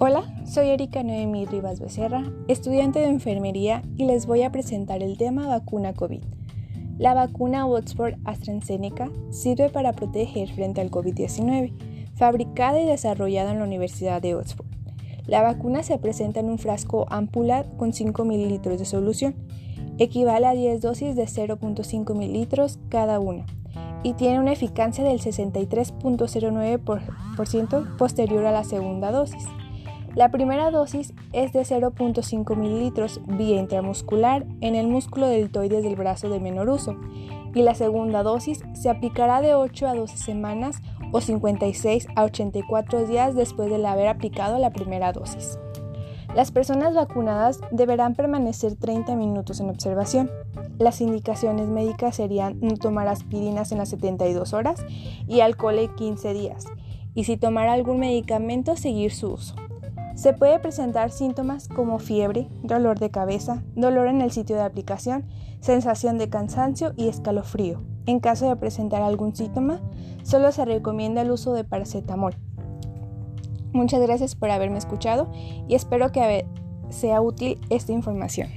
Hola, soy Erika Noemi Rivas Becerra, estudiante de enfermería y les voy a presentar el tema vacuna COVID. La vacuna Oxford AstraZeneca sirve para proteger frente al COVID-19, fabricada y desarrollada en la Universidad de Oxford. La vacuna se presenta en un frasco ámpula con 5 mililitros de solución, equivale a 10 dosis de 0.5 mililitros cada una y tiene una eficacia del 63.09% posterior a la segunda dosis. La primera dosis es de 0.5 mililitros vía intramuscular en el músculo deltoides del brazo de menor uso y la segunda dosis se aplicará de 8 a 12 semanas o 56 a 84 días después de haber aplicado la primera dosis. Las personas vacunadas deberán permanecer 30 minutos en observación. Las indicaciones médicas serían no tomar aspirinas en las 72 horas y alcohol en 15 días, y si tomar algún medicamento seguir su uso. Se puede presentar síntomas como fiebre, dolor de cabeza, dolor en el sitio de aplicación, sensación de cansancio y escalofrío. En caso de presentar algún síntoma, solo se recomienda el uso de paracetamol. Muchas gracias por haberme escuchado y espero que sea útil esta información.